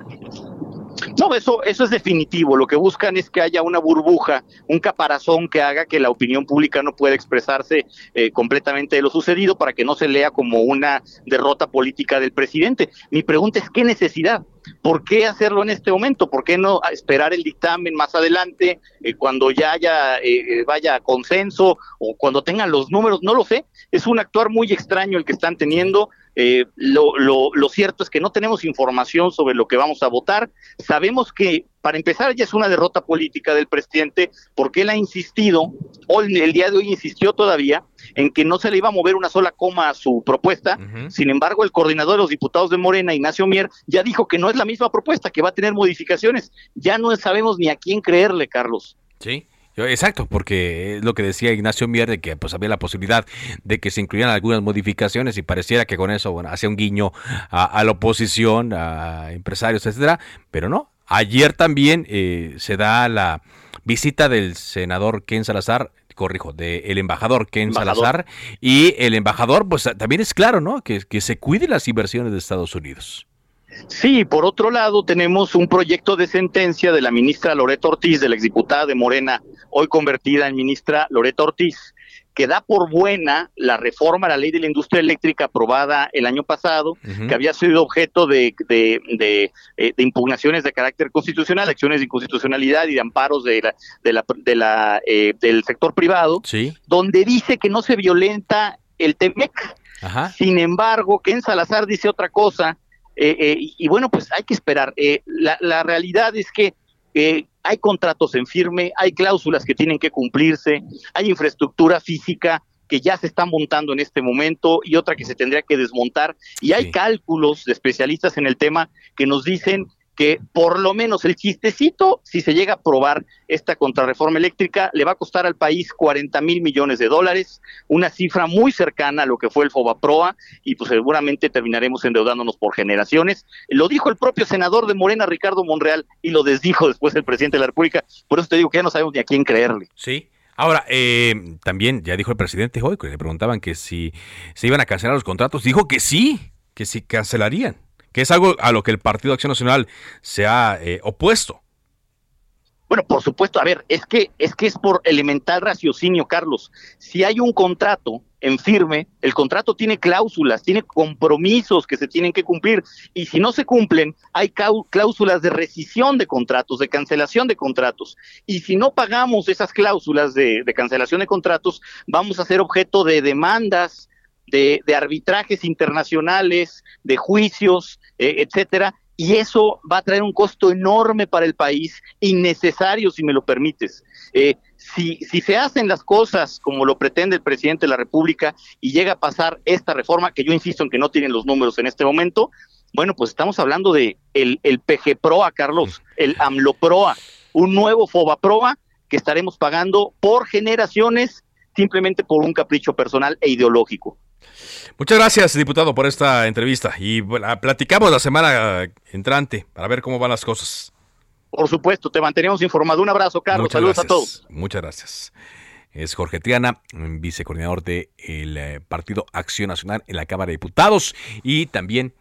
No, eso, eso es definitivo. Lo que buscan es que haya una burbuja, un caparazón que haga que la opinión pública no pueda expresarse eh, completamente de lo sucedido para que no se lea como una derrota política del presidente. Mi pregunta es, ¿qué necesidad? ¿Por qué hacerlo en este momento? ¿Por qué no esperar el dictamen más adelante, eh, cuando ya haya, eh, vaya consenso o cuando tengan los números? No lo sé. Es un actuar muy extraño el que están teniendo. Eh, lo, lo, lo, cierto es que no tenemos información sobre lo que vamos a votar. Sabemos que, para empezar, ya es una derrota política del presidente porque él ha insistido, o el día de hoy insistió todavía, en que no se le iba a mover una sola coma a su propuesta. Sin embargo, el coordinador de los diputados de Morena, Ignacio Mier, ya dijo que no es la misma propuesta, que va a tener modificaciones. Ya no sabemos ni a quién creerle, Carlos. Sí. Exacto, porque es lo que decía Ignacio Mier de que pues había la posibilidad de que se incluyeran algunas modificaciones y pareciera que con eso bueno, hacía un guiño a, la oposición, a empresarios, etcétera, pero no. Ayer también eh, se da la visita del senador Ken Salazar, corrijo, del el embajador Ken Salazar. Y el embajador, pues también es claro, ¿no? Que, que se cuide las inversiones de Estados Unidos. Sí, por otro lado tenemos un proyecto de sentencia de la ministra Loreta Ortiz, de la exdiputada de Morena, hoy convertida en ministra Loreta Ortiz, que da por buena la reforma a la ley de la industria eléctrica aprobada el año pasado, que había sido objeto de, de, de, eh, de, impugnaciones de carácter constitucional, acciones de inconstitucionalidad y de amparos de la, de la, de la, eh, del sector privado, donde dice que no se violenta el TEMEC. Sin embargo, Ken Salazar dice otra cosa, eh, y, bueno, pues hay que esperar. La, la, realidad es que hay contratos en firme, hay cláusulas que tienen que cumplirse, hay infraestructura física que ya se está montando en este momento y otra que se tendría que desmontar. Y hay cálculos de especialistas en el tema que nos dicen que por lo menos el chistecito, si se llega a aprobar esta contrarreforma eléctrica, le va a costar al país 40 mil millones de dólares, una cifra muy cercana a lo que fue el FOBAPROA, y pues seguramente terminaremos endeudándonos por generaciones. Lo dijo el propio senador de Morena, Ricardo Monreal, y lo desdijo después el presidente de la República. Por eso te digo que ya no sabemos ni a quién creerle. Sí. Ahora, eh, también ya dijo el presidente hoy, que le preguntaban que si se iban a cancelar los contratos, dijo que sí, que sí cancelarían que es algo a lo que el Partido Acción Nacional se ha eh, opuesto. Bueno, por supuesto, a ver, es que es que es por elemental raciocinio, Carlos. Si hay un contrato en firme, el contrato tiene cláusulas, tiene compromisos que se tienen que cumplir y si no se cumplen, hay cláusulas de rescisión de contratos, de cancelación de contratos. Y si no pagamos esas cláusulas de, de cancelación de contratos, vamos a ser objeto de demandas, de, arbitrajes internacionales, de juicios, eh, etcétera, y eso va a traer un costo enorme para el país, innecesario si me lo permites. Eh, si, si se hacen las cosas como lo pretende el presidente de la República y llega a pasar esta reforma, que yo insisto en que no tienen los números en este momento, bueno, pues estamos hablando de el, el PGPROA, Carlos, el AMLOPROA, un nuevo FOBAPROA que estaremos pagando por generaciones simplemente por un capricho personal e ideológico. Muchas gracias, diputado, por esta entrevista y platicamos la semana entrante para ver cómo van las cosas. Por supuesto, te mantenemos informado. Un abrazo, Carlos. Saludos a todos. Muchas gracias. Es Jorge Triana, vicecoordinador del eh, Partido Acción Nacional en la Cámara de Diputados y también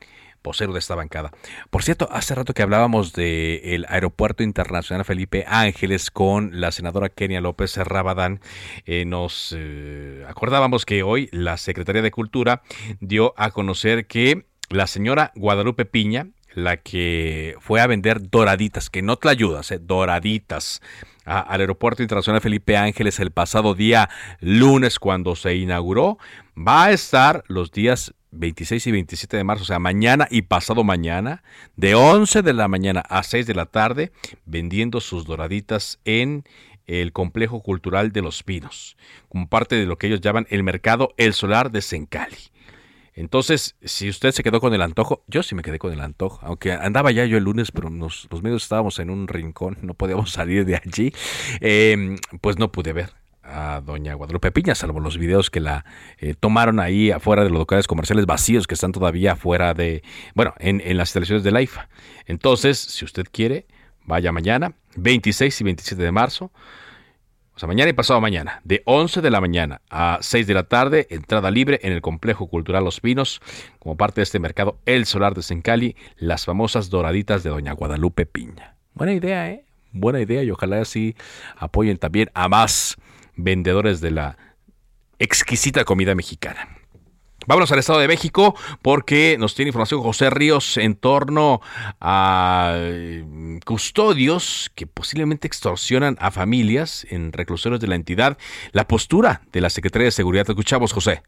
vocero de esta bancada. Por cierto, hace rato que hablábamos del Aeropuerto Internacional Felipe Ángeles con la senadora Kenia López Rabadán, eh, nos eh, acordábamos que hoy la Secretaría de Cultura dio a conocer que la señora Guadalupe Piña, la que fue a vender doraditas, que no te ayudas, eh, doraditas, al Aeropuerto Internacional Felipe Ángeles el pasado día lunes cuando se inauguró, va a estar los días 26 y 27 de marzo, o sea, mañana y pasado mañana, de 11 de la mañana a 6 de la tarde, vendiendo sus doraditas en el complejo cultural de Los Pinos, como parte de lo que ellos llaman el mercado El Solar de Sencali. Entonces, si usted se quedó con el antojo, yo sí me quedé con el antojo, aunque andaba ya yo el lunes, pero los medios estábamos en un rincón, no podíamos salir de allí, eh, pues no pude ver a doña Guadalupe Piña, salvo los videos que la eh, tomaron ahí afuera de los locales comerciales vacíos que están todavía afuera de, bueno, en, en las instalaciones de la IFA. Entonces, si usted quiere, vaya mañana, 26 y 27 de marzo, o sea, mañana y pasado mañana, de 11 de la mañana a 6 de la tarde, entrada libre en el Complejo Cultural Los Pinos, como parte de este mercado El Solar de Sencali, las famosas doraditas de doña Guadalupe Piña. Buena idea, ¿eh? Buena idea y ojalá así apoyen también a más vendedores de la exquisita comida mexicana. Vámonos al Estado de México porque nos tiene información José Ríos en torno a eh, custodios que posiblemente extorsionan a familias en reclusorios de la entidad. La postura de la Secretaría de Seguridad. Escuchamos, José.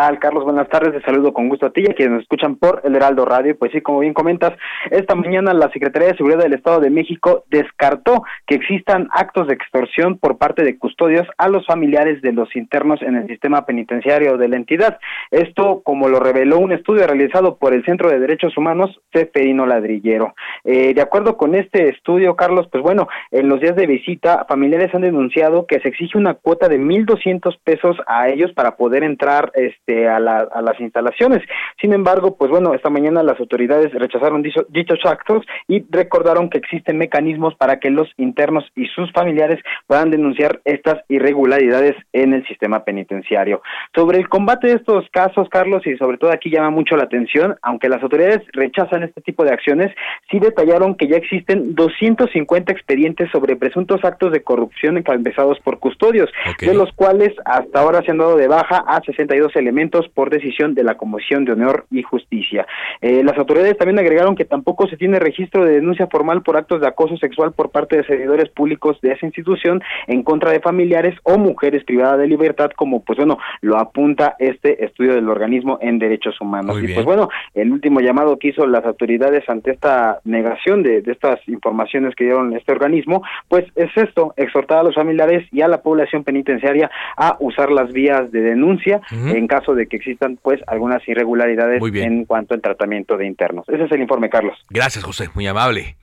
Carlos? Buenas tardes, te saludo con gusto a ti y a quienes nos escuchan por el Heraldo Radio. Pues sí, como bien comentas, esta mañana la Secretaría de Seguridad del Estado de México descartó que existan actos de extorsión por parte de custodios a los familiares de los internos en el sistema penitenciario de la entidad. Esto, como lo reveló un estudio realizado por el Centro de Derechos Humanos Ceferino Ladrillero. Eh, de acuerdo con este estudio, Carlos, pues bueno, en los días de visita, familiares han denunciado que se exige una cuota de 1.200 pesos a ellos para poder entrar este, a, a las instalaciones. Sin embargo, pues bueno, esta mañana las autoridades rechazaron dichos actos y recordaron que existen mecanismos para que los internos y sus familiares puedan denunciar estas irregularidades en el sistema penitenciario. Sobre el combate de estos casos, Carlos, y sobre todo aquí llama mucho la atención, aunque las autoridades rechazan este tipo de acciones, sí detallaron que ya existen 250 expedientes sobre presuntos actos de corrupción encabezados por custodios, de los cuales hasta ahora se han dado de baja a 62 elementos por decisión de la Comisión de Honor y Justicia. Eh, las autoridades también agregaron que tampoco se tiene registro de denuncia formal por actos de acoso sexual por parte de servidores públicos de esa institución en contra de familiares o mujeres privadas de libertad, como pues bueno, lo apunta este estudio del organismo en derechos humanos. y pues bueno, el último llamado que hizo las autoridades ante esta negación de, estas informaciones que dieron este organismo, pues es esto, exhortar a los familiares y a la población penitenciaria a usar las vías de denuncia en caso de que existan pues algunas irregularidades en cuanto al tratamiento de internos. Ese es el informe, Carlos. Gracias, José, muy amable.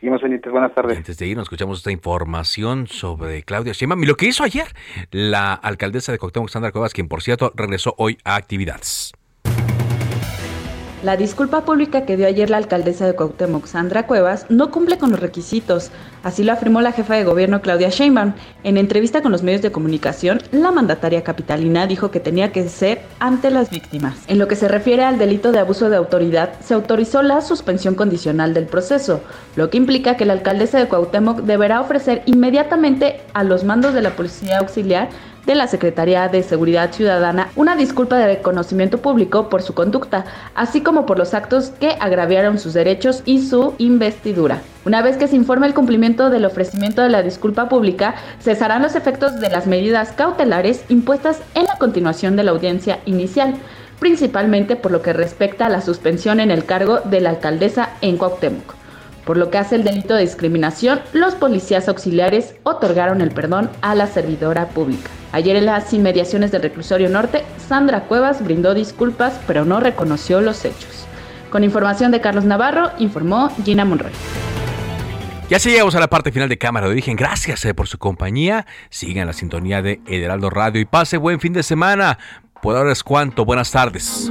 Seguimos pendientes, buenas tardes. Antes de ir, nos escuchamos esta información sobre Claudia Sheinbaum y lo que hizo ayer la alcaldesa de Cuauhtémoc, Sandra Cuevas, quien por cierto regresó hoy a actividades. La disculpa pública que dio ayer la alcaldesa de Cuauhtémoc, Sandra Cuevas, no cumple con los requisitos. Así lo afirmó la jefa de gobierno Claudia Sheinbaum. En entrevista con los medios de comunicación, la mandataria capitalina dijo que tenía que ser ante las víctimas. En lo que se refiere al delito de abuso de autoridad, se autorizó la suspensión condicional del proceso, lo que implica que la alcaldesa de Cuauhtémoc deberá ofrecer inmediatamente a los mandos de la policía auxiliar de la Secretaría de Seguridad Ciudadana una disculpa de reconocimiento público por su conducta, así como por los actos que agraviaron sus derechos y su investidura. Una vez que se informe el cumplimiento del ofrecimiento de la disculpa pública, cesarán los efectos de las medidas cautelares impuestas en la continuación de la audiencia inicial, principalmente por lo que respecta a la suspensión en el cargo de la alcaldesa en Cuauhtémoc. Por lo que hace el delito de discriminación, los policías auxiliares otorgaron el perdón a la servidora pública. Ayer en las inmediaciones del reclusorio norte, Sandra Cuevas brindó disculpas, pero no reconoció los hechos. Con información de Carlos Navarro, informó Gina Monroy. Ya se llegamos a la parte final de Cámara de Origen. Gracias eh, por su compañía. Sigan la sintonía de Heraldo Radio y pase buen fin de semana. Por ahora es cuanto. Buenas tardes.